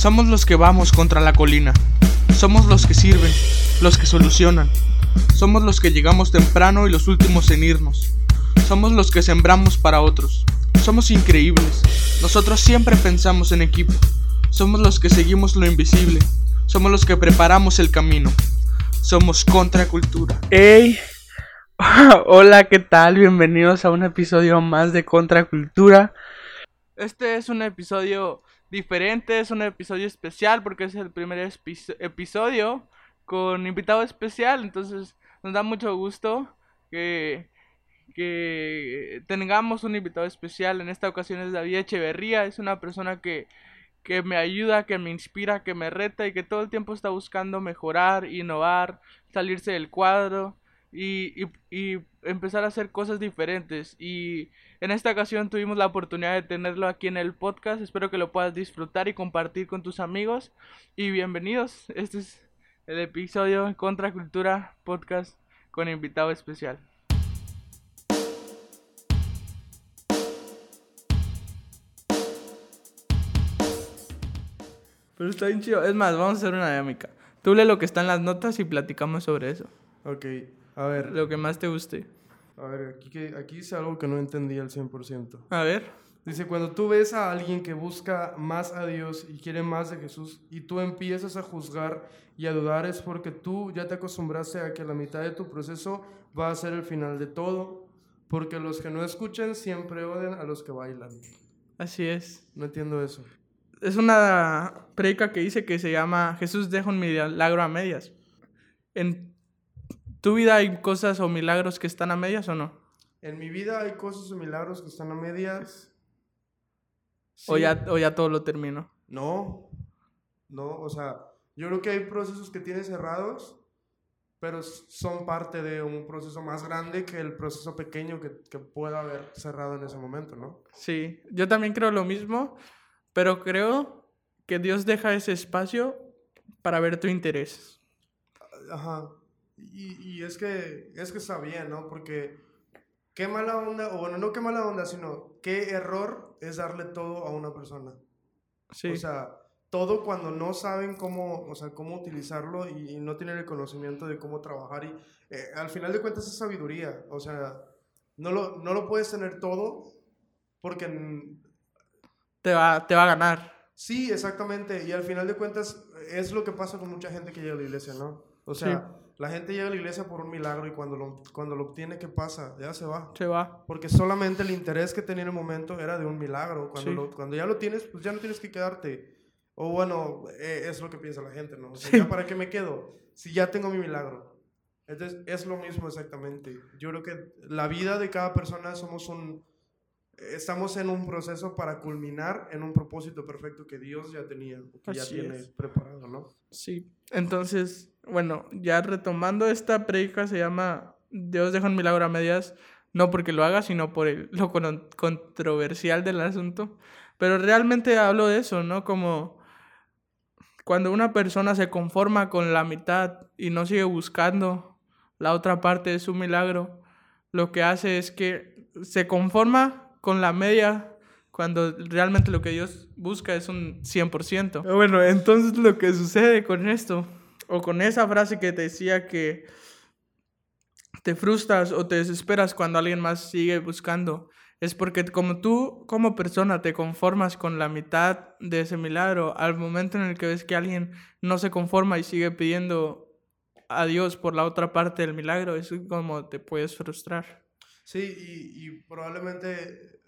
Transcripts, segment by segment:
Somos los que vamos contra la colina. Somos los que sirven, los que solucionan. Somos los que llegamos temprano y los últimos en irnos. Somos los que sembramos para otros. Somos increíbles. Nosotros siempre pensamos en equipo. Somos los que seguimos lo invisible. Somos los que preparamos el camino. Somos contracultura. ¡Ey! Hola, ¿qué tal? Bienvenidos a un episodio más de Contracultura. Este es un episodio diferente, es un episodio especial porque es el primer episodio con invitado especial, entonces nos da mucho gusto que, tengamos un invitado especial. En esta ocasión es David Echeverría, es una persona que, que me ayuda, que me inspira, que me reta y que todo el tiempo está buscando mejorar, innovar, salirse del cuadro y, y, empezar a hacer cosas diferentes. Y en esta ocasión tuvimos la oportunidad de tenerlo aquí en el podcast. Espero que lo puedas disfrutar y compartir con tus amigos. Y bienvenidos. Este es el episodio Contra Cultura Podcast con invitado especial. Pero está bien chido. Es más, vamos a hacer una dinámica. Tú lee lo que está en las notas y platicamos sobre eso. Ok. A ver. Lo que más te guste. A ver, aquí, aquí dice algo que no entendí al 100%. A ver. Dice, cuando tú ves a alguien que busca más a Dios y quiere más de Jesús y tú empiezas a juzgar y a dudar es porque tú ya te acostumbraste a que la mitad de tu proceso va a ser el final de todo, porque los que no escuchan siempre odian a los que bailan. Así es. No entiendo eso. Es una predica que dice que se llama Jesús deja un milagro a medias. En ¿Tu vida hay cosas o milagros que están a medias o no? En mi vida hay cosas o milagros que están a medias. O, ya, o ya todo lo termino. No, no, o sea, yo creo que hay procesos que tienes cerrados, pero son parte de un proceso más grande que el proceso pequeño que, que pueda haber cerrado en ese momento, ¿no? Sí, yo también creo lo mismo, pero creo que Dios deja ese espacio para ver tu interés. Ajá. Y, es, que, es que está bien, ¿no? Porque qué mala onda, o bueno, no qué mala onda, sino qué error es darle todo a una persona. Sí. O sea, todo cuando no saben cómo, o sea, cómo utilizarlo y, no tienen el conocimiento de cómo trabajar. Y eh, al final de cuentas es sabiduría. O sea, no lo, no lo puedes tener todo porque... Te va, te va a ganar. Sí, exactamente. Y al final de cuentas es lo que pasa con mucha gente que llega a la iglesia, ¿no? O sea, la gente llega a la iglesia por un milagro y cuando lo, cuando lo obtiene, ¿qué pasa? Ya se va. Se va. Porque solamente el interés que tenía en el momento era de un milagro. Cuando, cuando ya lo tienes, pues ya no tienes que quedarte. O bueno, eh, es lo que piensa la gente, ¿no? O sea, ¿ya para qué me quedo? Si ya tengo mi milagro. Entonces, es lo mismo exactamente. Yo creo que la vida de cada persona somos un... Estamos en un proceso para culminar en un propósito perfecto que Dios ya tenía, que ya tiene preparado, ¿no? Sí. Entonces, bueno, ya retomando esta predica se llama Dios deja un milagro a medias, no porque lo haga, sino por lo controversial del asunto. Pero realmente hablo de eso, ¿no? Como cuando una persona se conforma con la mitad y no sigue buscando la otra parte de su milagro, lo que hace es que se conforma con la media cuando realmente lo que Dios busca es un 100%. Bueno, entonces lo que sucede con esto o con esa frase que te decía que te frustras o te desesperas cuando alguien más sigue buscando, es porque como tú como persona te conformas con la mitad de ese milagro, al momento en el que ves que alguien no se conforma y sigue pidiendo a Dios por la otra parte del milagro, es como te puedes frustrar. Sí, y, probablemente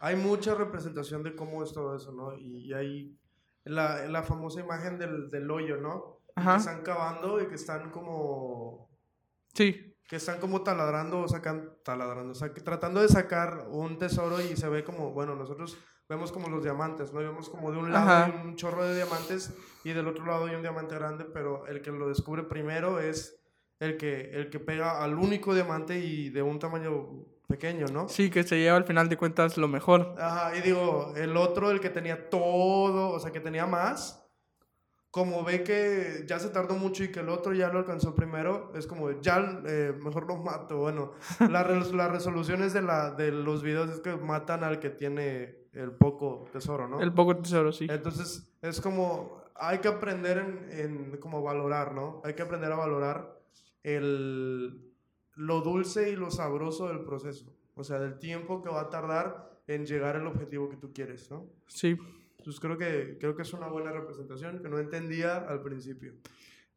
hay mucha representación de cómo es todo eso, ¿no? Y, hay la, la famosa imagen del, del hoyo, ¿no? que están cavando y que están como... Sí. Que están como taladrando, sacan, taladrando, tratando de sacar un tesoro y se ve como, bueno, nosotros vemos como los diamantes, ¿no? Vemos como de un lado hay un chorro de diamantes y del otro lado hay un diamante grande, pero el que lo descubre primero es el que, el que pega al único diamante y de un tamaño pequeño, ¿no? Sí, que se lleva al final de cuentas lo mejor. Ajá, y digo, el otro, el que tenía todo, o sea, que tenía más, como ve que ya se tardó mucho y que el otro ya lo alcanzó primero, es como, ya eh, mejor lo mato. Bueno, la, las resoluciones de, la, de los videos es que matan al que tiene el poco tesoro, ¿no? El poco tesoro, sí. Entonces, es como, hay que aprender en, en como valorar, ¿no? Hay que aprender a valorar el, lo dulce y lo sabroso del proceso. O sea, del tiempo que va a tardar en llegar al objetivo que tú quieres, ¿no? Sí. Entonces creo que, creo que es una buena representación que no entendía al principio.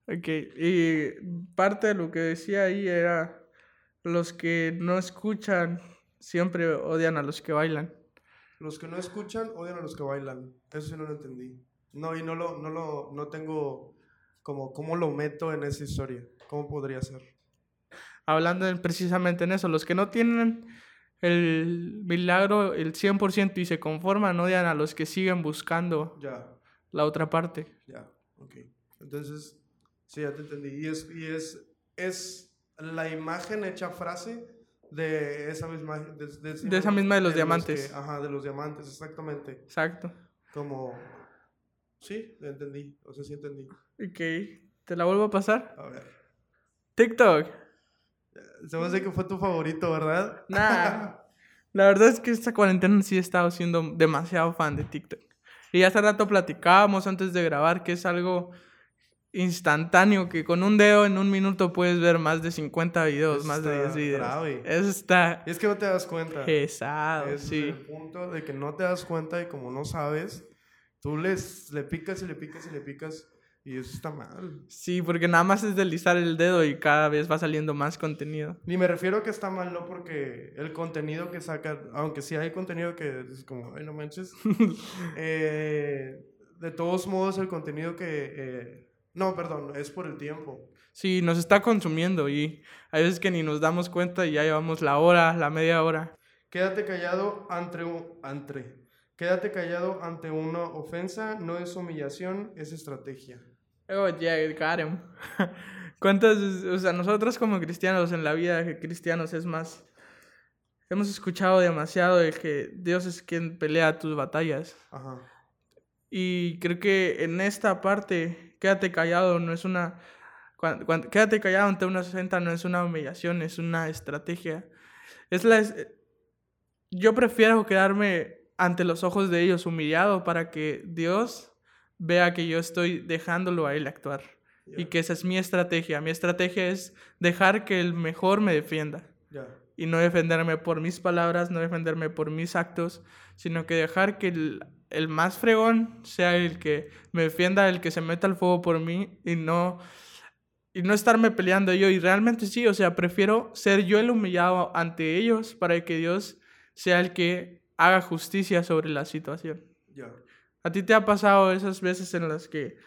Ok, y parte de lo que decía ahí era los que no escuchan siempre odian a los que bailan. Los que no escuchan odian a los que bailan. Eso sí no lo entendí. No, y no lo, no lo, no tengo como, ¿cómo lo meto en esa historia? ¿Cómo podría ser? Hablando precisamente en eso, los que no tienen el milagro el 100% y se conforman, odian a los que siguen buscando ya. la otra parte. Ya, ok. Entonces, sí, ya te entendí. Y es, y es, es la imagen hecha frase de esa misma... De, de, esa misma de los diamantes. ajá, de los diamantes, exactamente. Exacto. Como... Sí, entendí. O sea, sí entendí. Ok. ¿Te la vuelvo a pasar? A ver. TikTok. Se me hace que fue tu favorito, ¿verdad? Nah. La verdad es que esta cuarentena sí he estado siendo demasiado fan de TikTok. Y hace rato platicábamos antes de grabar que es algo instantáneo, que con un dedo en un minuto puedes ver más de 50 videos, más de 10 videos. Grave. Eso está... Y es que no te das cuenta. Pesado, es sí. el punto de que no te das cuenta y como no sabes, tú les, le picas y le picas y le picas y eso está mal. Sí, porque nada más es deslizar el dedo y cada vez va saliendo más contenido. Ni me refiero a que está mal, no porque el contenido que saca, aunque sí hay contenido que es como, ay, no manches. eh, de todos modos, el contenido que... Eh, no, perdón, es por el tiempo. Sí, nos está consumiendo y hay veces que ni nos damos cuenta y ya llevamos la hora, la media hora. Quédate callado ante un... Entre. Quédate callado ante una ofensa, no es humillación, es estrategia. Oh, yeah, got him. ¿Cuántas, o sea, nosotros como cristianos en la vida cristianos es más, hemos escuchado demasiado de que Dios es quien pelea tus batallas. Ajá. Y creo que en esta parte, quédate callado, no es una, cuando, quédate callado ante una ofensa no es una humillación, es una estrategia. Es la, yo prefiero quedarme ante los ojos de ellos humillado para que Dios vea que yo estoy dejándolo a él actuar. Y que esa es mi estrategia. Mi estrategia es dejar que el mejor me defienda. Y no defenderme por mis palabras, no defenderme por mis actos, sino que dejar que el, el, más fregón sea el que me defienda, el que se meta al fuego por mí y no, y no estarme peleando yo. Y realmente sí, o sea, prefiero ser yo el humillado ante ellos para que Dios sea el que haga justicia sobre la situación. ¿A ti te ha pasado esas veces en las que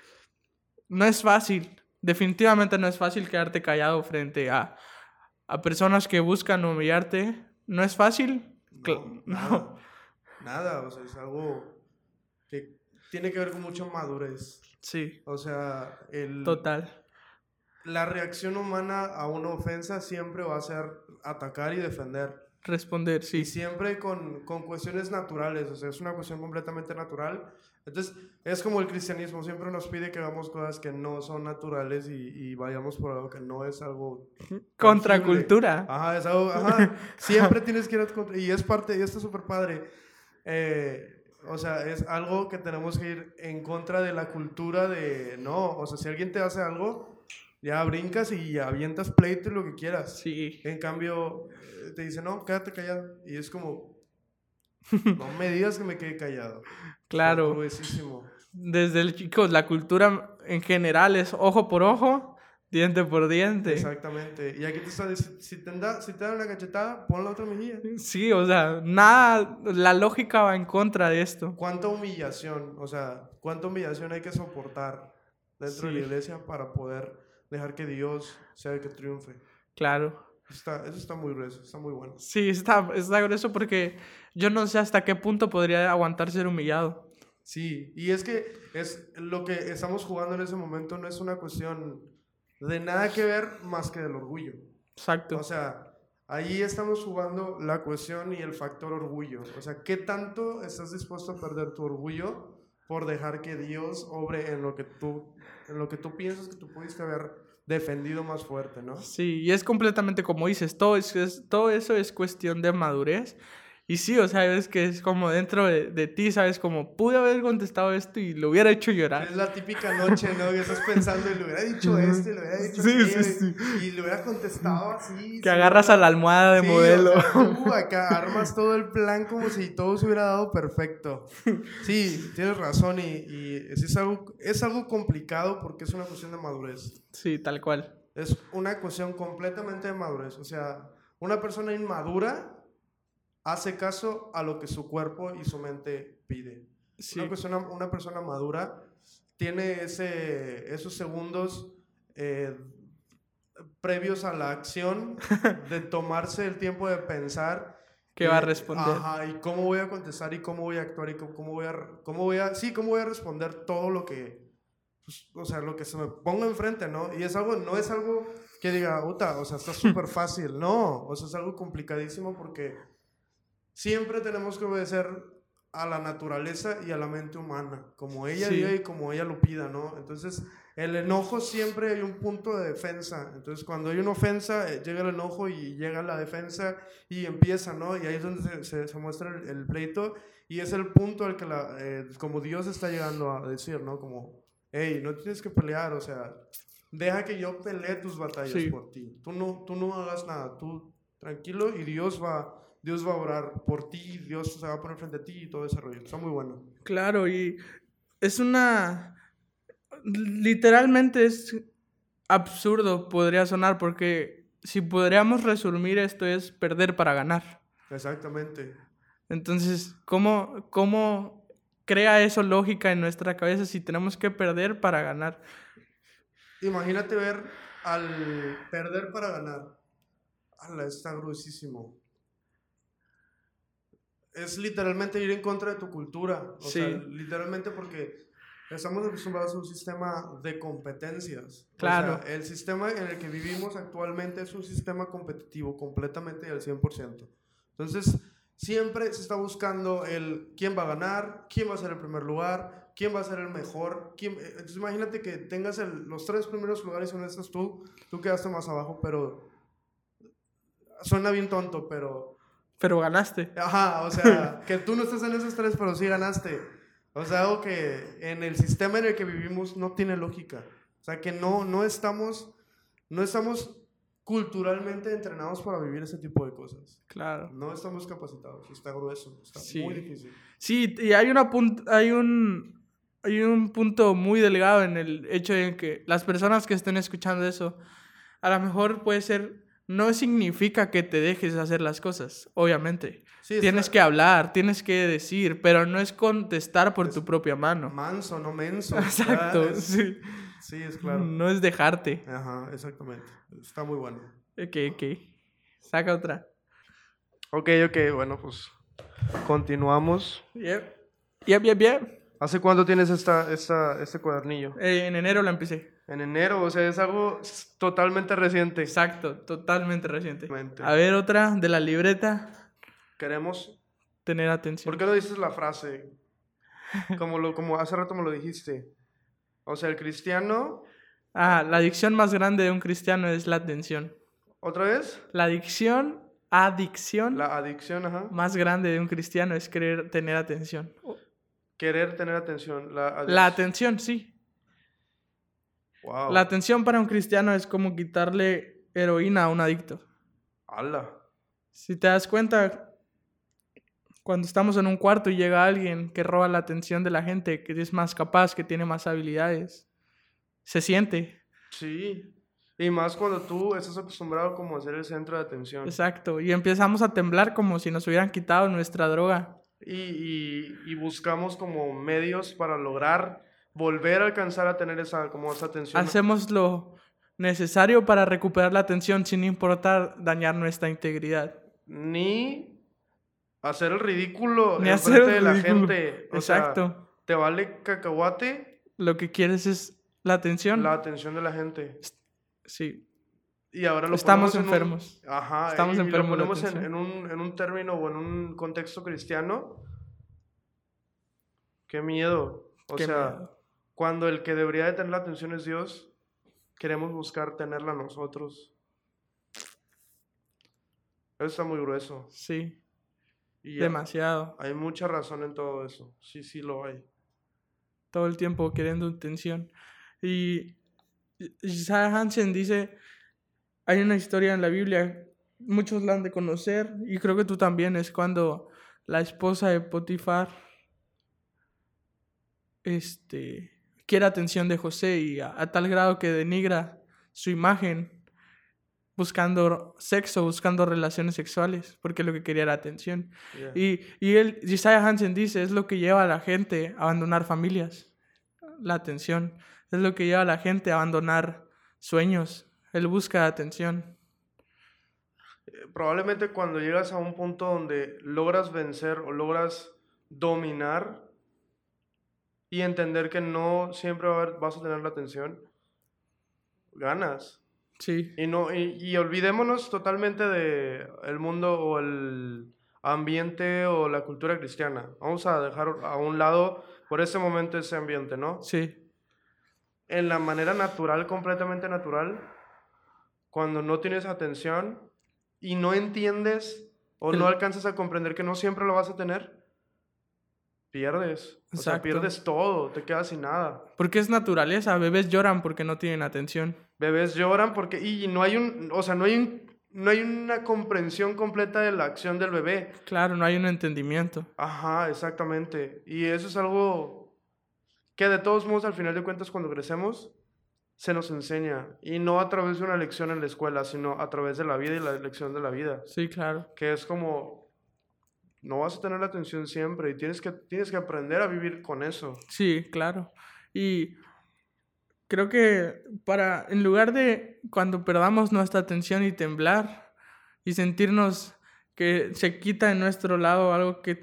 no es fácil, definitivamente no es fácil quedarte callado frente a, a personas que buscan humillarte? ¿No es fácil? No, nada, nada, o sea, es algo que tiene que ver con mucha madurez. Sí. O sea, el... Total. La reacción humana a una ofensa siempre va a ser atacar y defender. Responder, sí. Y siempre con, con cuestiones naturales, o sea, es una cuestión completamente natural. Entonces, es como el cristianismo, siempre nos pide que hagamos cosas que no son naturales y, y vayamos por algo que no es algo... Contracultura. Ajá, es algo, ajá, siempre tienes que ir a contra... Y es parte, y esto es súper padre. Eh, o sea, es algo que tenemos que ir en contra de la cultura de, no, o sea, si alguien te hace algo, ya brincas y avientas pleito y lo que quieras. Sí. En cambio, te dice, no, quédate callado. Y es como, no me digas que me quede callado. Claro. Desde el chico, la cultura en general es ojo por ojo, diente por diente. Exactamente. Y aquí te está si te, da, si te dan una cachetada, pon la otra mejilla. Sí, o sea, nada, la lógica va en contra de esto. ¿Cuánta humillación, o sea, cuánta humillación hay que soportar dentro de la iglesia para poder dejar que Dios sea el que triunfe? Claro. Está, eso está muy grueso, está muy bueno. Sí, está, está grueso porque yo no sé hasta qué punto podría aguantar ser humillado. Sí, y es que es lo que estamos jugando en ese momento no es una cuestión de nada que ver más que del orgullo. Exacto. O sea, ahí estamos jugando la cuestión y el factor orgullo. O sea, ¿qué tanto estás dispuesto a perder tu orgullo por dejar que Dios obre en lo que tú, lo que tú piensas que tú pudiste haber defendido más fuerte, ¿no? Sí, y es completamente como dices, todo, es, todo eso es cuestión de madurez Y sí, o sea, es que es como dentro de, ti, ¿sabes? Como pude haber contestado esto y lo hubiera hecho llorar. Es la típica noche, ¿no? Que estás pensando y le hubiera dicho esto y le hubiera dicho sí, sí, sí. Y le hubiera contestado así. Que agarras a la almohada de modelo. O sea, tú acá armas todo el plan como si todo se hubiera dado perfecto. Sí, tienes razón y, y es, algo, es algo complicado porque es una cuestión de madurez. Sí, tal cual. Es una cuestión completamente de madurez. O sea, una persona inmadura hace caso a lo que su cuerpo y su mente pide. Una, persona, una persona madura tiene ese, esos segundos eh, previos a la acción de tomarse el tiempo de pensar qué va a responder. Ajá, y cómo voy a contestar y cómo voy a actuar y cómo, voy a, cómo voy a, sí, cómo voy a responder todo lo que, pues, o sea, lo que se me ponga enfrente, ¿no? Y es algo, no es algo que diga, puta, o sea, está súper fácil, no, o sea, es algo complicadísimo porque siempre tenemos que obedecer a la naturaleza y a la mente humana, como ella diga y como ella lo pida, ¿no? Entonces, el enojo siempre hay un punto de defensa. Entonces, cuando hay una ofensa, eh, llega el enojo y llega la defensa y empieza, ¿no? Y ahí es donde se, se, muestra el, pleito y es el punto al que, la, eh, como Dios está llegando a decir, ¿no? Como, hey, no tienes que pelear, o sea, deja que yo pelee tus batallas por ti. Tú no, tú no hagas nada, tú tranquilo y Dios va Dios va a orar por ti, Dios se va a poner frente a ti y todo ese rollo. Está muy bueno. Claro, y es una... Literalmente es absurdo, podría sonar, porque si podríamos resumir esto es perder para ganar. Exactamente. Entonces, ¿cómo, cómo crea eso lógica en nuestra cabeza si tenemos que perder para ganar? Imagínate ver al perder para ganar. Ala, está gruesísimo es literalmente ir en contra de tu cultura. O sea, literalmente porque estamos acostumbrados a un sistema de competencias. Claro. O sea, el sistema en el que vivimos actualmente es un sistema competitivo completamente y al 100%. Entonces, siempre se está buscando el quién va a ganar, quién va a ser el primer lugar, quién va a ser el mejor. Quién... Entonces, imagínate que tengas los tres primeros lugares son estos tú, tú quedaste más abajo, pero suena bien tonto, pero pero ganaste. Ajá, o sea, que tú no estás en esos tres, pero sí ganaste. O sea, algo que en el sistema en el que vivimos no tiene lógica. O sea, que no, no estamos, no estamos culturalmente entrenados para vivir ese tipo de cosas. Claro. No estamos capacitados. Está grueso. Está muy difícil. Sí, y hay, una hay, un, hay un punto muy delgado en el hecho de que las personas que estén escuchando eso, a lo mejor puede ser no significa que te dejes hacer las cosas, obviamente. tienes que hablar, tienes que decir, pero no es contestar por tu propia mano. Manso, no menso. Exacto, sí. Sí, es claro. No es dejarte. Ajá, exactamente. Está muy bueno. Ok, ok. Saca otra. Ok, ok, bueno, pues continuamos. Yep. Yep, yep, yep. ¿Hace cuánto tienes esta, esta, este cuadernillo? Eh, en enero la empecé. En enero, o sea, es algo totalmente reciente. Exacto, totalmente reciente. A ver, otra de la libreta. Queremos tener atención. ¿Por qué no dices la frase? Como, lo, como hace rato me lo dijiste. O sea, el cristiano. Ah, la adicción más grande de un cristiano es la atención. ¿Otra vez? La adicción, adicción. La adicción, ajá. Más grande de un cristiano es querer tener atención. Querer tener atención. La, la atención, sí. La atención para un cristiano es como quitarle heroína a un adicto. ¡Hala! Si te das cuenta, cuando estamos en un cuarto y llega alguien que roba la atención de la gente, que es más capaz, que tiene más habilidades, se siente. Sí. Y más cuando tú estás acostumbrado como a ser el centro de atención. Exacto. Y empezamos a temblar como si nos hubieran quitado nuestra droga. Y, y, y buscamos como medios para lograr volver a alcanzar a tener esa, como esa atención. Hacemos lo necesario para recuperar la atención sin importar dañar nuestra integridad. Ni hacer el ridículo Ni hacer de la gente. Exacto. ¿Te vale cacahuate? Lo que quieres es la atención. La atención de la gente. Sí. Y ahora lo Estamos enfermos. ajá. Estamos enfermos. Lo ponemos en, un, en un término o en un contexto cristiano. Qué miedo. O sea, cuando el que debería de tener la atención es Dios, queremos buscar tenerla nosotros. Eso está muy grueso. Sí. Demasiado. Hay mucha razón en todo eso. Sí, sí lo hay. Todo el tiempo queriendo atención. Y Isaiah Hansen dice, hay una historia en la Biblia, muchos la han de conocer, y creo que tú también, es cuando la esposa de Potifar este, quiere atención de José y a tal grado que denigra su imagen buscando sexo, buscando relaciones sexuales, porque lo que quería era atención. Y, y él, Isaiah Hansen dice, es lo que lleva a la gente a abandonar familias, la atención. Es lo que lleva a la gente a abandonar sueños. Él busca atención. Eh, probablemente cuando llegas a un punto donde logras vencer o logras dominar y entender que no siempre vas a tener la atención, ganas. Sí. Y, no, y, olvidémonos totalmente de el mundo o el ambiente o la cultura cristiana. Vamos a dejar a un lado por ese momento ese ambiente, ¿no? Sí. En la manera natural, completamente natural, cuando no tienes atención y no entiendes o no alcanzas a comprender que no siempre lo vas a tener, pierdes. O sea, pierdes todo, te quedas sin nada. Porque es naturaleza, bebés lloran porque no tienen atención. Bebés lloran porque y no hay un, o sea, no hay un, no hay una comprensión completa de la acción del bebé. Claro, no hay un entendimiento. Ajá, exactamente. Y eso es algo que de todos modos al final de cuentas cuando crecemos se nos enseña y no a través de una lección en la escuela, sino a través de la vida y la lección de la vida. Sí, claro. Que es como no vas a tener la atención siempre y tienes que, tienes que aprender a vivir con eso. Sí, claro. Y creo que para, en lugar de cuando perdamos nuestra atención y temblar y sentirnos que se quita de nuestro lado algo que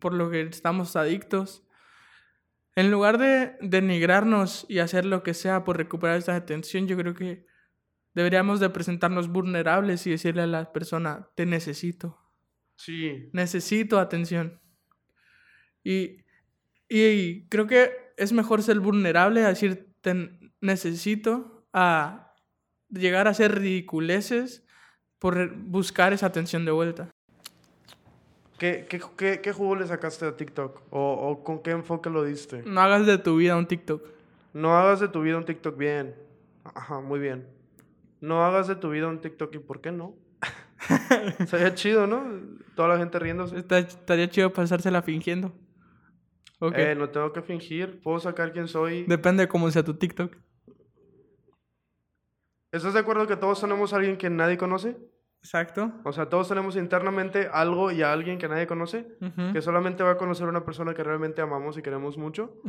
por lo que estamos adictos, en lugar de denigrarnos y hacer lo que sea por recuperar esa atención, yo creo que deberíamos de presentarnos vulnerables y decirle a la persona, te necesito. Sí. Necesito atención. Y, y, creo que es mejor ser vulnerable a decir necesito a llegar a ser ridiculeces por buscar esa atención de vuelta. ¿Qué, qué, qué, qué jugo le sacaste a TikTok? ¿O, ¿O con qué enfoque lo diste? No hagas de tu vida un TikTok. No hagas de tu vida un TikTok bien. Ajá, muy bien. No hagas de tu vida un TikTok y ¿por qué no? Sería chido, ¿no? Toda la gente riéndose. estaría chido pasársela fingiendo. Eh, no tengo que fingir. Puedo sacar quién soy. Depende de cómo sea tu TikTok. ¿Estás de acuerdo que todos tenemos a alguien que nadie conoce? Exacto. O sea, todos tenemos internamente algo y a alguien que nadie conoce, que solamente va a conocer a una persona que realmente amamos y queremos mucho.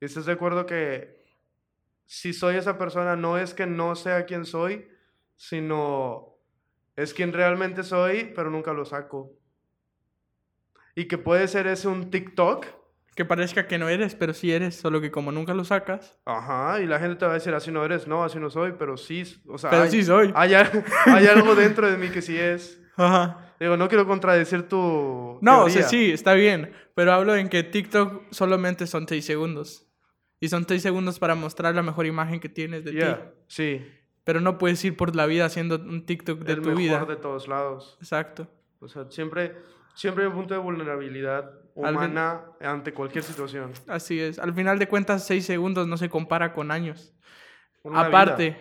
¿Estás de acuerdo que si soy esa persona no es que no sea quien soy, sino es quien realmente soy, pero nunca lo saco. Y que puede ser ese un TikTok. Que parezca que no eres, pero sí eres, solo que como nunca lo sacas. Ajá, y la gente te va a decir, así no eres, no, así no soy, pero sí, o sea... Pero sí soy. Hay, hay, algo dentro de mí que sí es. Ajá. Digo, no quiero contradecir tu No, o sea, sí, está bien, pero hablo en que TikTok solamente son seis segundos. Y son seis segundos para mostrar la mejor imagen que tienes de ti. Sí. Pero no puedes ir por la vida haciendo un TikTok de tu vida. El mejor de todos lados. Exacto. O sea, siempre, siempre hay un punto de vulnerabilidad humana ante cualquier situación. Así es. Al final de cuentas, seis segundos no se compara con años. Aparte,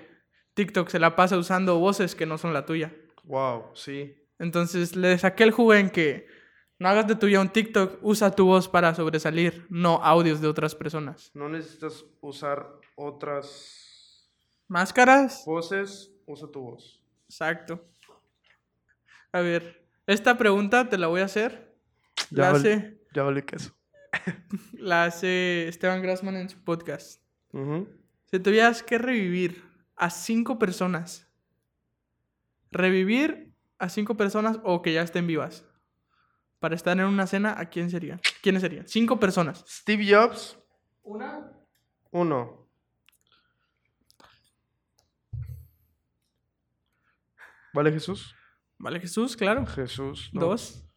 TikTok se la pasa usando voces que no son la tuya. Wow, sí. Entonces le saqué el juego en que no hagas de tuya un TikTok, usa tu voz para sobresalir, no audios de otras personas. No necesitas usar otras ¿Máscaras? Voces, usa tu voz. Exacto. A ver, esta pregunta te la voy a hacer. Ya la hace. Ya vale queso. la hace Esteban Grassman en su podcast. Si tuvieras que revivir a cinco personas, revivir a cinco personas o que ya estén vivas, para estar en una cena, ¿a quién sería? ¿Quiénes serían? Cinco personas. Steve Jobs. Una. Uno. ¿Vale Jesús? Vale Jesús, claro. Jesús. Dos.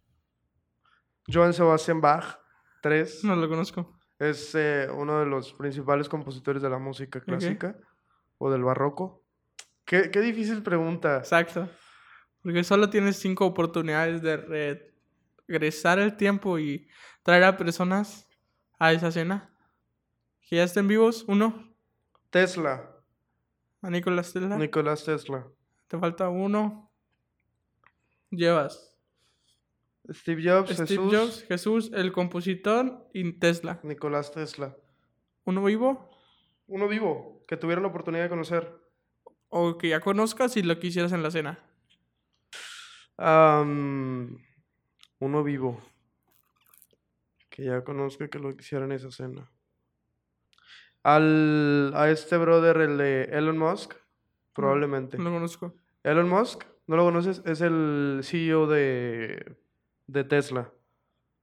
Joan Sebastian Bach. Tres. No lo conozco. Es eh, uno de los principales compositores de la música clásica o del barroco. Qué, qué, difícil pregunta. Exacto. Porque solo tienes cinco oportunidades de regresar el tiempo y traer a personas a esa cena? Que ya estén vivos, uno. Tesla. A Nicolás Tesla. Nicolás Tesla. Te falta uno. Llevas. Steve Jobs, Steve Jesús. Jobs, Jesús, el compositor y Tesla. Nicolás Tesla. ¿Uno vivo? Uno vivo, que tuviera la oportunidad de conocer. O que ya conozcas y lo quisieras en la cena. Am, uno vivo. Que ya conozca que lo quisiera en esa cena. Al, a este brother, el de Elon Musk, probablemente. No lo conozco. Elon Musk, ¿no lo conoces? Es el CEO de, de Tesla.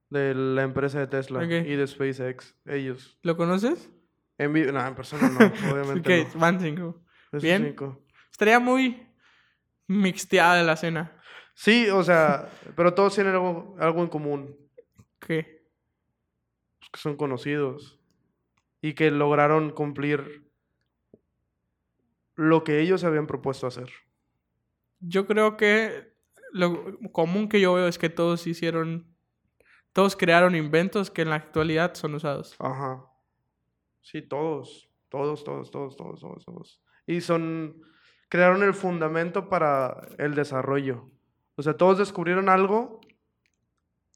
De la empresa de Tesla y de SpaceX. Ellos. ¿Lo conoces? En vivo, no, en persona no, obviamente Ok, no. van cinco. Esos Bien. cinco. Estaría muy mixteada la cena. Sí, o sea, pero todos tienen algo, algo en común. ¿Qué? pues, que son conocidos y que lograron cumplir lo que ellos habían propuesto hacer. Yo creo que lo común que yo veo es que todos hicieron, todos crearon inventos que en la actualidad son usados. Ajá. Sí, todos, todos, todos, todos, todos, todos, todos. Y son, crearon el fundamento para el desarrollo. O sea, todos descubrieron algo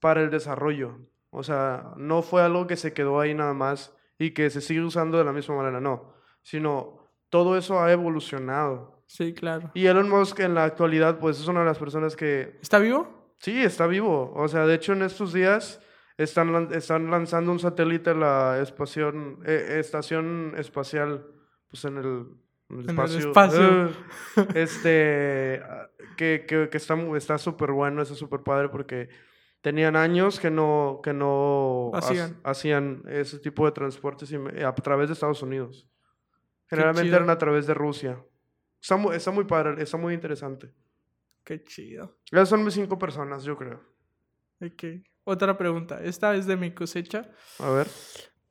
para el desarrollo. O sea, no fue algo que se quedó ahí nada más y que se sigue usando de la misma manera, no. Sino todo eso ha evolucionado. Sí, claro. Y Elon Musk en la actualidad, pues es una de las personas que ¿Está vivo? sí está vivo. O sea, de hecho en estos días están, están lanzando un satélite a la espación, eh, estación espacial, pues en el, en el En el espacio. espacio. este, que, que, que está súper bueno, está súper padre porque tenían años que no, que no ha- Hacían. hacían ese tipo de transportes a través de Estados Unidos. Generalmente eran a través de Rusia. Está muy, está muy padre, está muy interesante. Qué chido. Esas son mis cinco personas, yo creo. Ok. Otra pregunta. Esta es de mi cosecha. A ver,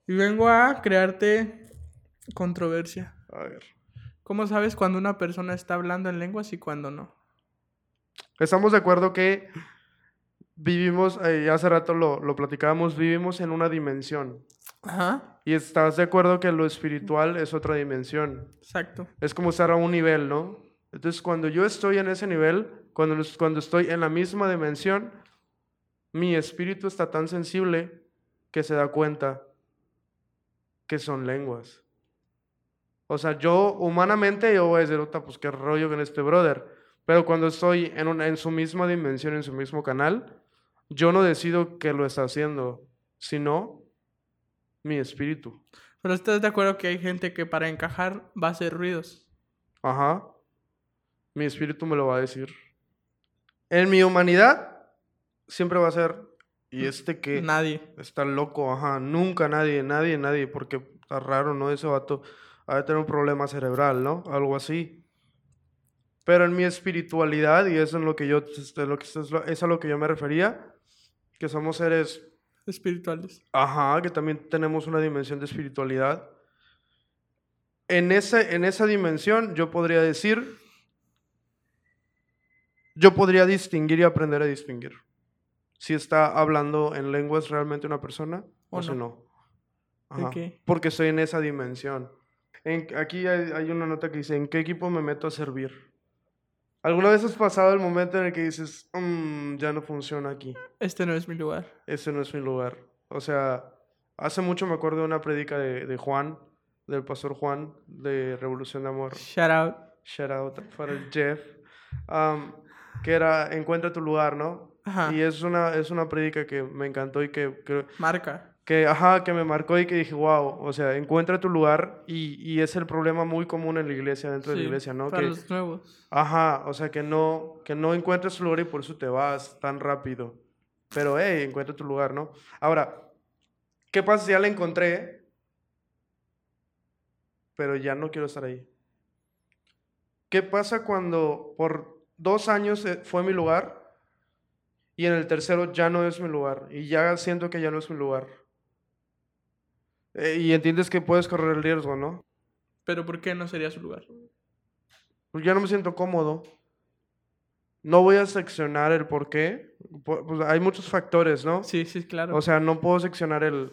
Y vengo a crearte controversia. a ver. ¿Cómo sabes cuando una persona está hablando en lenguas y cuando no? Estamos de acuerdo que vivimos, eh, hace rato lo, lo platicábamos, vivimos en una dimensión. Ajá. Y estás de acuerdo que lo espiritual es otra dimensión. Exacto. Es como estar a un nivel, ¿no? Entonces, cuando yo estoy en ese nivel, cuando, cuando estoy en la misma dimensión, mi espíritu está tan sensible que se da cuenta que son lenguas. O sea, yo humanamente yo voy a decir, "Ota, pues qué rollo con este brother. Pero cuando estoy en, una- en su misma dimensión, en su mismo canal, yo no decido que lo está haciendo, sino mi espíritu. Pero estás de acuerdo que hay gente que para encajar va a hacer ruidos. Ajá. Mi espíritu me lo va a decir. En mi humanidad siempre va a ser. Y este que Nadie. está loco, ajá. Nunca nadie, nadie, nadie. Porque está raro, ¿no? Ese vato ha de tener un problema cerebral, ¿no? Algo así. Pero en mi espiritualidad, y eso es lo que yo, lo que, es, es a lo que yo me refería, que somos seres Espirituales. Ajá, que también tenemos una dimensión de espiritualidad. En, ese, en esa dimensión yo podría decir, yo podría distinguir y aprender a distinguir. Si está hablando en lenguas realmente una persona o, O si no. no. Ajá, Ok. Porque estoy en esa dimensión. En- aquí hay, hay una nota que dice, ¿en qué equipo me meto a servir? ¿Alguna vez has pasado el momento en el que dices, "Mm, ya no funciona aquí? Este no es mi lugar. ese no es mi lugar. O sea, hace mucho me acuerdo de una prédica de, de Juan, del pastor Juan, de Revolución de Amor. Shout out. Shout out para el Jeff. um, que era Encuentra tu lugar, ¿no? Ajá. Y es una, es una prédica que me encantó y que, que, Marca. Que, ajá, que me marcó y que dije, wow, o sea, encuentra tu lugar y, y es el problema muy común en la iglesia, dentro de la iglesia, ¿no? Para Que, los nuevos. Ajá, o sea, que no, que no encuentres tu lugar y por eso te vas tan rápido. Pero, hey, encuentra tu lugar, ¿no? Ahora, ¿qué pasa si ya la encontré? Pero ya no quiero estar ahí. ¿Qué pasa cuando por dos años eh, fue mi lugar y en el tercero ya no es mi lugar y ya siento que ya no es mi lugar? Eh, y entiendes que puedes correr el riesgo, ¿no? Pero ¿por qué no sería su lugar? Pues ya no me siento cómodo. no voy a seccionar el por qué. Pues hay muchos factores, ¿no? Sí, sí, claro. O sea, no puedo seccionar el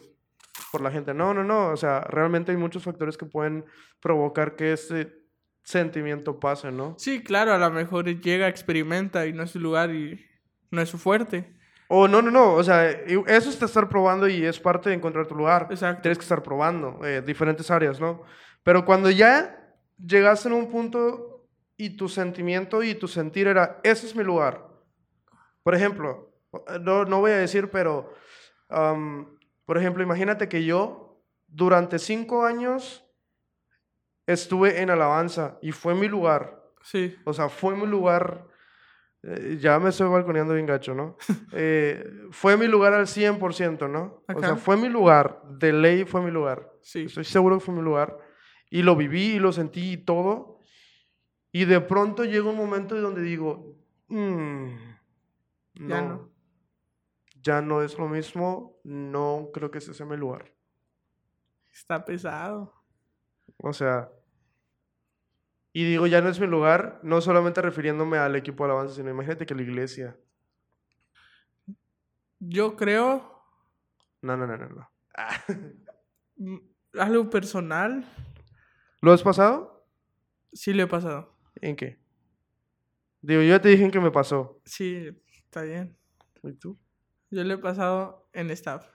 por la gente. No, no, no. O sea, realmente hay muchos factores que pueden provocar que este sentimiento pase, ¿no? Sí, claro, a lo mejor llega, experimenta y no es su lugar y no es su fuerte. O no, no, no. O sea, eso es estar probando y es parte de encontrar tu lugar. Exacto. Tienes que estar probando eh, diferentes áreas, ¿no? Pero cuando ya llegaste en un punto y tu sentimiento y tu sentir era, ese es mi lugar. Por ejemplo, no, no voy a decir, pero, por ejemplo, imagínate que yo durante cinco años estuve en alabanza y fue mi lugar. Sí. O sea, fue mi lugar eh, ya me estoy balconeando bien gacho, ¿no? Eh, fue mi lugar al 100%, ¿no? O sea, fue mi lugar, de ley fue mi lugar. Sí. Estoy seguro que fue mi lugar. Y lo viví y lo sentí y todo. Y de pronto llega un momento donde digo, mm, no, ya no. Ya no es lo mismo, no creo que ese sea mi lugar. Está pesado. O sea, y digo, ya no es mi lugar, no solamente refiriéndome al equipo de alabanza, sino imagínate que la iglesia. Yo creo. No, no, no, no. no. Mm, algo personal. ¿Lo has pasado? Sí, lo he pasado. ¿En qué? Digo, yo ya te dije en qué me pasó. Sí, está bien. ¿Y tú? Yo lo he pasado en staff.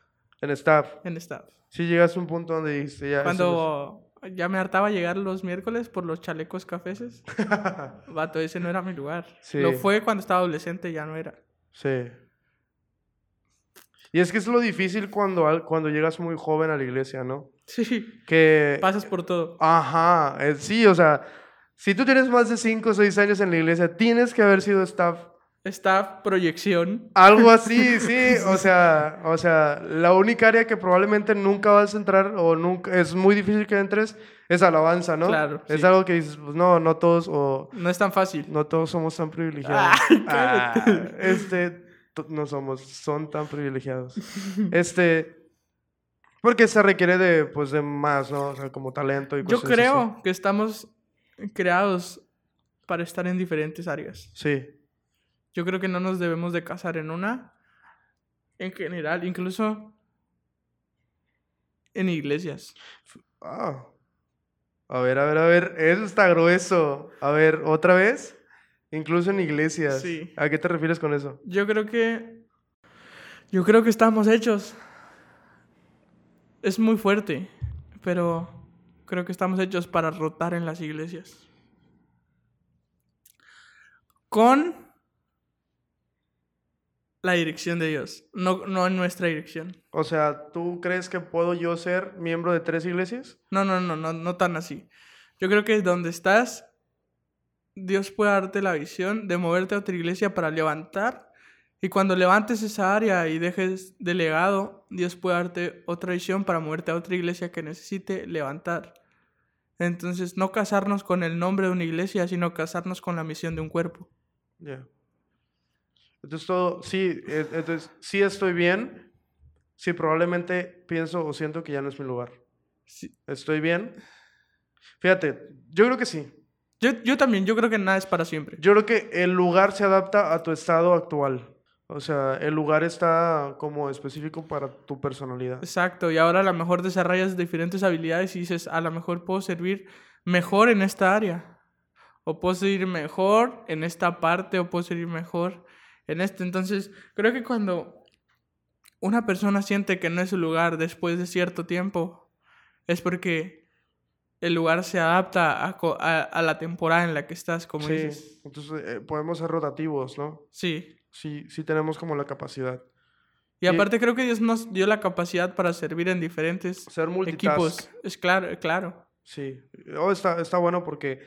En staff. En staff. Sí, llegaste a un punto donde dijiste ya. Cuando ya me hartaba llegar los miércoles por los chalecos cafeses. Vato, ese no era mi lugar. Lo fue cuando estaba adolescente, ya no era. Sí. Y es que es lo difícil cuando, cuando llegas muy joven a la iglesia, ¿no? Sí. Que... Pasas por todo. Ajá, eh, sí, o sea, si tú tienes más de 5 o 6 años en la iglesia, tienes que haber sido staff esta proyección. Algo así, sí, o sea, o sea, la única área que probablemente nunca vas a entrar o nunca es muy difícil que entres es alabanza, ¿no? Claro. Es algo que dices, pues no, no todos o no es tan fácil. No todos somos tan privilegiados. Ah, este no somos, son tan privilegiados. Este porque se requiere de pues de más, ¿no? O sea, como talento y cosas Yo creo que estamos creados para estar en diferentes áreas. Sí. Yo creo que no nos debemos de casar en una, en general, incluso en iglesias. Ah. A ver, a ver, a ver, eso está grueso. A ver, otra vez. Incluso en iglesias. Sí. ¿A qué te refieres con eso? Yo creo que. Yo creo que estamos hechos. Es muy fuerte, pero creo que estamos hechos para rotar en las iglesias. Con la dirección de Dios, no, no en nuestra dirección. O sea, ¿tú crees que puedo yo ser miembro de tres iglesias? No, no, no, no, no tan así. Yo creo que donde estás, Dios puede darte la visión de moverte a otra iglesia para levantar. Y cuando levantes esa área y dejes de legado, Dios puede darte otra visión para moverte a otra iglesia que necesite levantar. Entonces, no casarnos con el nombre de una iglesia, sino casarnos con la misión de un cuerpo. Ya. Entonces, todo, sí, entonces, sí estoy bien, sí probablemente pienso o siento que ya no es mi lugar. Sí. ¿Estoy bien? Fíjate, yo creo que sí. Yo, yo también, yo creo que nada es para siempre. Yo creo que el lugar se adapta a tu estado actual. O sea, el lugar está como específico para tu personalidad. Exacto, y ahora a lo mejor desarrollas diferentes habilidades y dices, a lo mejor puedo servir mejor en esta área. O puedo servir mejor en esta parte, o puedo servir mejor en este. Entonces, creo que cuando una persona siente que no es su lugar después de cierto tiempo, es porque el lugar se adapta a, la temporada en la que estás, como sí, Entonces, eh, podemos ser rotativos, ¿no? Sí. Sí, sí tenemos como la capacidad. Y, aparte creo que Dios nos dio la capacidad para servir en diferentes equipos. Es claro, claro. Sí, oh, está, está bueno porque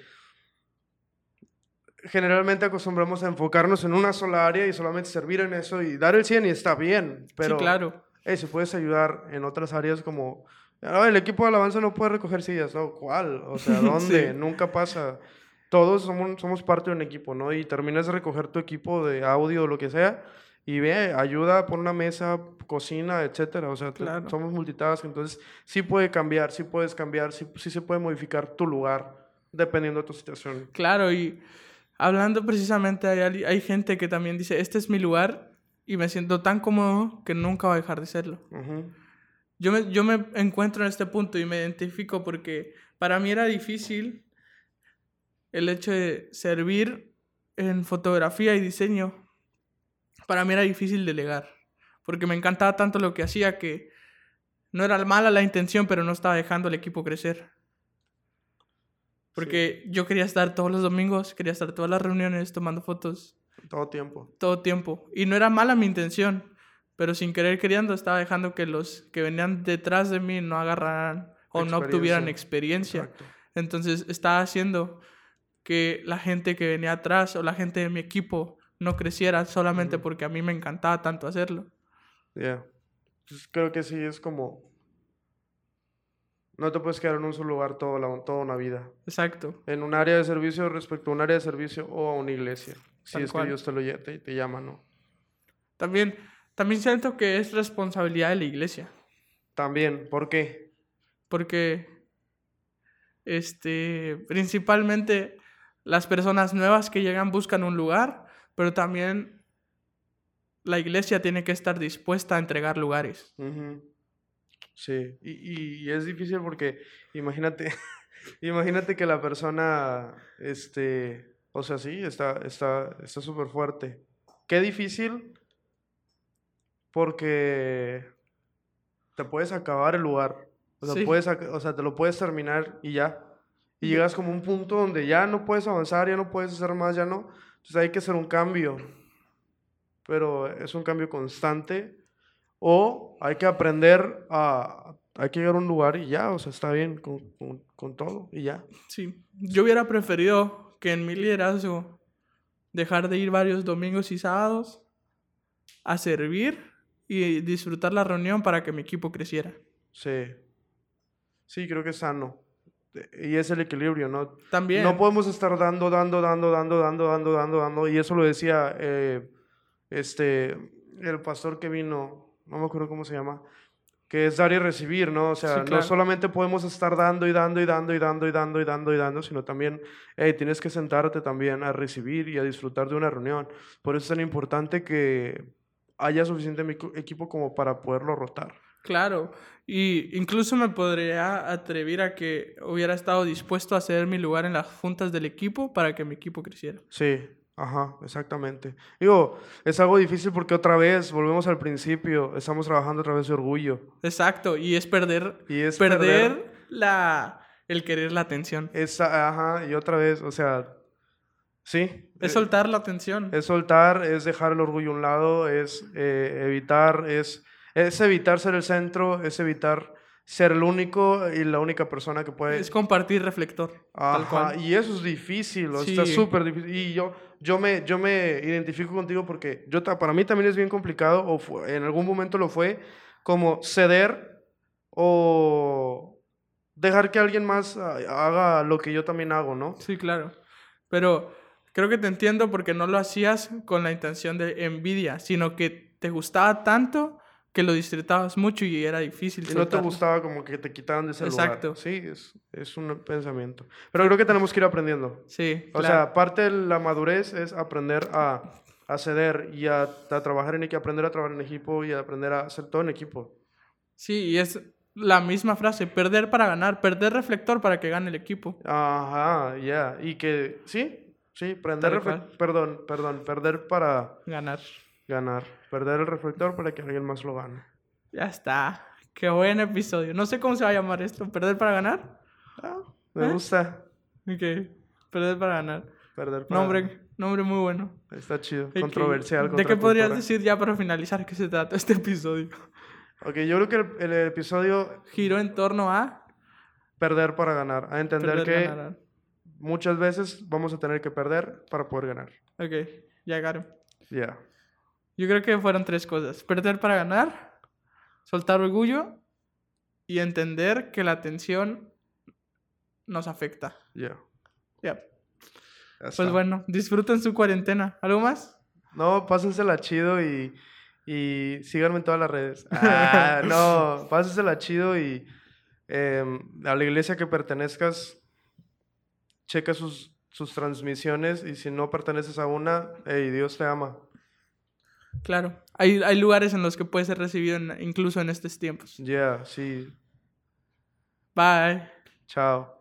generalmente acostumbramos a enfocarnos en una sola área y solamente servir en eso y dar el 100 y está bien, pero sí, claro. si puedes ayudar en otras áreas como el equipo de alabanza no puede recoger sillas, ¿no? ¿Cuál? O sea, ¿dónde? Nunca pasa. Todos somos, somos parte de un equipo, ¿no? Y terminas de recoger tu equipo de audio o lo que sea y ve, ayuda, pon una mesa, cocina, etcétera. O sea, somos multitask, entonces sí puede cambiar, sí puedes cambiar, sí, sí se puede modificar tu lugar dependiendo de tu situación. Claro, y hablando precisamente, hay, hay gente que también dice, este es mi lugar y me siento tan cómodo que nunca va a dejar de serlo. yo, me, yo me encuentro en este punto y me identifico porque para mí era difícil el hecho de servir en fotografía y diseño. Para mí era difícil delegar, porque me encantaba tanto lo que hacía que no era mala la intención, pero no estaba dejando al equipo crecer. Porque yo quería estar todos los domingos, quería estar todas las reuniones tomando fotos. Todo tiempo. Todo tiempo. Y no era mala mi intención, pero sin querer queriendo estaba dejando que los que venían detrás de mí no agarraran o no obtuvieran experiencia. Entonces estaba haciendo que la gente que venía atrás o la gente de mi equipo no creciera solamente porque a mí me encantaba tanto hacerlo. Ya. Pues creo que sí es como no te puedes quedar en un solo lugar toda, la, toda una vida. Exacto. En un área de servicio respecto a un área de servicio o a una iglesia. Si es que Dios te, lo, te, te llama, ¿no? También, también siento que es responsabilidad de la iglesia. También, ¿por qué? Porque, este, principalmente las personas nuevas que llegan buscan un lugar, pero también la iglesia tiene que estar dispuesta a entregar lugares. Sí, y, y, es difícil porque imagínate, imagínate que la persona, este, o sea, sí, está está está súper fuerte. Qué difícil porque te puedes acabar el lugar. O sea, puedes, o sea, te lo puedes terminar y ya. Y llegas como a un punto donde ya no puedes avanzar, ya no puedes hacer más, ya no. Entonces hay que hacer un cambio. Pero es un cambio constante o hay que aprender a, hay que llegar a un lugar y ya, o sea, está bien con, con, todo y ya. Sí, yo hubiera preferido que en mi liderazgo dejar de ir varios domingos y sábados a servir y disfrutar la reunión para que mi equipo creciera. Sí, sí, creo que es sano. Y es el equilibrio, ¿no? También. No podemos estar dando, dando, dando, dando, dando, dando, dando, dando. Y eso lo decía eh, este, el pastor que vino no me acuerdo cómo se llama, que es dar y recibir, ¿no? O sea, no solamente podemos estar dando y dando y dando y dando y dando y dando y dando, sino también, hey, tienes que sentarte también a recibir y a disfrutar de una reunión. Por eso es tan importante que haya suficiente equipo como para poderlo rotar. Claro, y incluso me podría atrever a que hubiera estado dispuesto a ceder mi lugar en las juntas del equipo para que mi equipo creciera. Sí, Ajá, exactamente. Digo, es algo difícil porque otra vez, volvemos al principio, estamos trabajando a través de orgullo. Exacto, y es perder, y es perder, la, el querer la atención. ajá, y otra vez, o sea, sí. Es soltar la atención. Es soltar, es dejar el orgullo a un lado, es eh, evitar, es, es evitar ser el centro, es evitar ser el único y la única persona que puede... Es compartir reflector. Ajá, y eso es difícil, está súper difícil. Y yo, yo, me, yo me identifico contigo porque yo, para mí también es bien complicado, o en algún momento lo fue, como ceder o dejar que alguien más ah, haga lo que yo también hago, ¿no? Sí, claro. Pero creo que te entiendo porque no lo hacías con la intención de envidia, sino que te gustaba tanto que lo disfrutabas mucho y era difícil. Y no te gustaba como que te quitaran de ese Exacto. Sí, es, es, un pensamiento. Pero creo que tenemos que ir aprendiendo. Sí. O sea, parte de la madurez es aprender a, a ceder y a, a, trabajar en equipo, aprender a trabajar en equipo y a aprender a hacer todo en equipo. Sí, y es la misma frase, perder para ganar, perder reflector para que gane el equipo. Ajá, ya. Y que, sí, sí, prender perdón, perdón, perder para... Ganar. Ganar. Perder el reflector para que alguien más lo gane. Ya está. Qué buen episodio. No sé cómo se va a llamar esto. ¿Perder para ganar? Ah, me ¿Eh? gusta. Ok. Perder para ganar. Perder para nombre, ganar. Nombre muy bueno. Está chido. Controversial. ¿De qué podrías decir ya para finalizar qué se trata este episodio? Ok, yo creo que el, episodio... Giró en torno a... Perder para ganar. A entender que muchas veces vamos a tener que perder para poder ganar. Ok, ya agarro. Ya. Yo creo que fueron tres cosas. Perder para ganar, soltar orgullo y entender que la atención nos afecta. Ya. Ya. Pues bueno, disfruten su cuarentena. ¿Algo más? No, pásensela chido y, y síganme en todas las redes. Ah, no, pásensela chido y em, a la iglesia que pertenezcas, checa sus, sus transmisiones y si no perteneces a una, hey, Dios te ama. Claro, hay, hay lugares en los que puede ser recibido incluso en estos tiempos. Yeah, sí. Bye. Chao.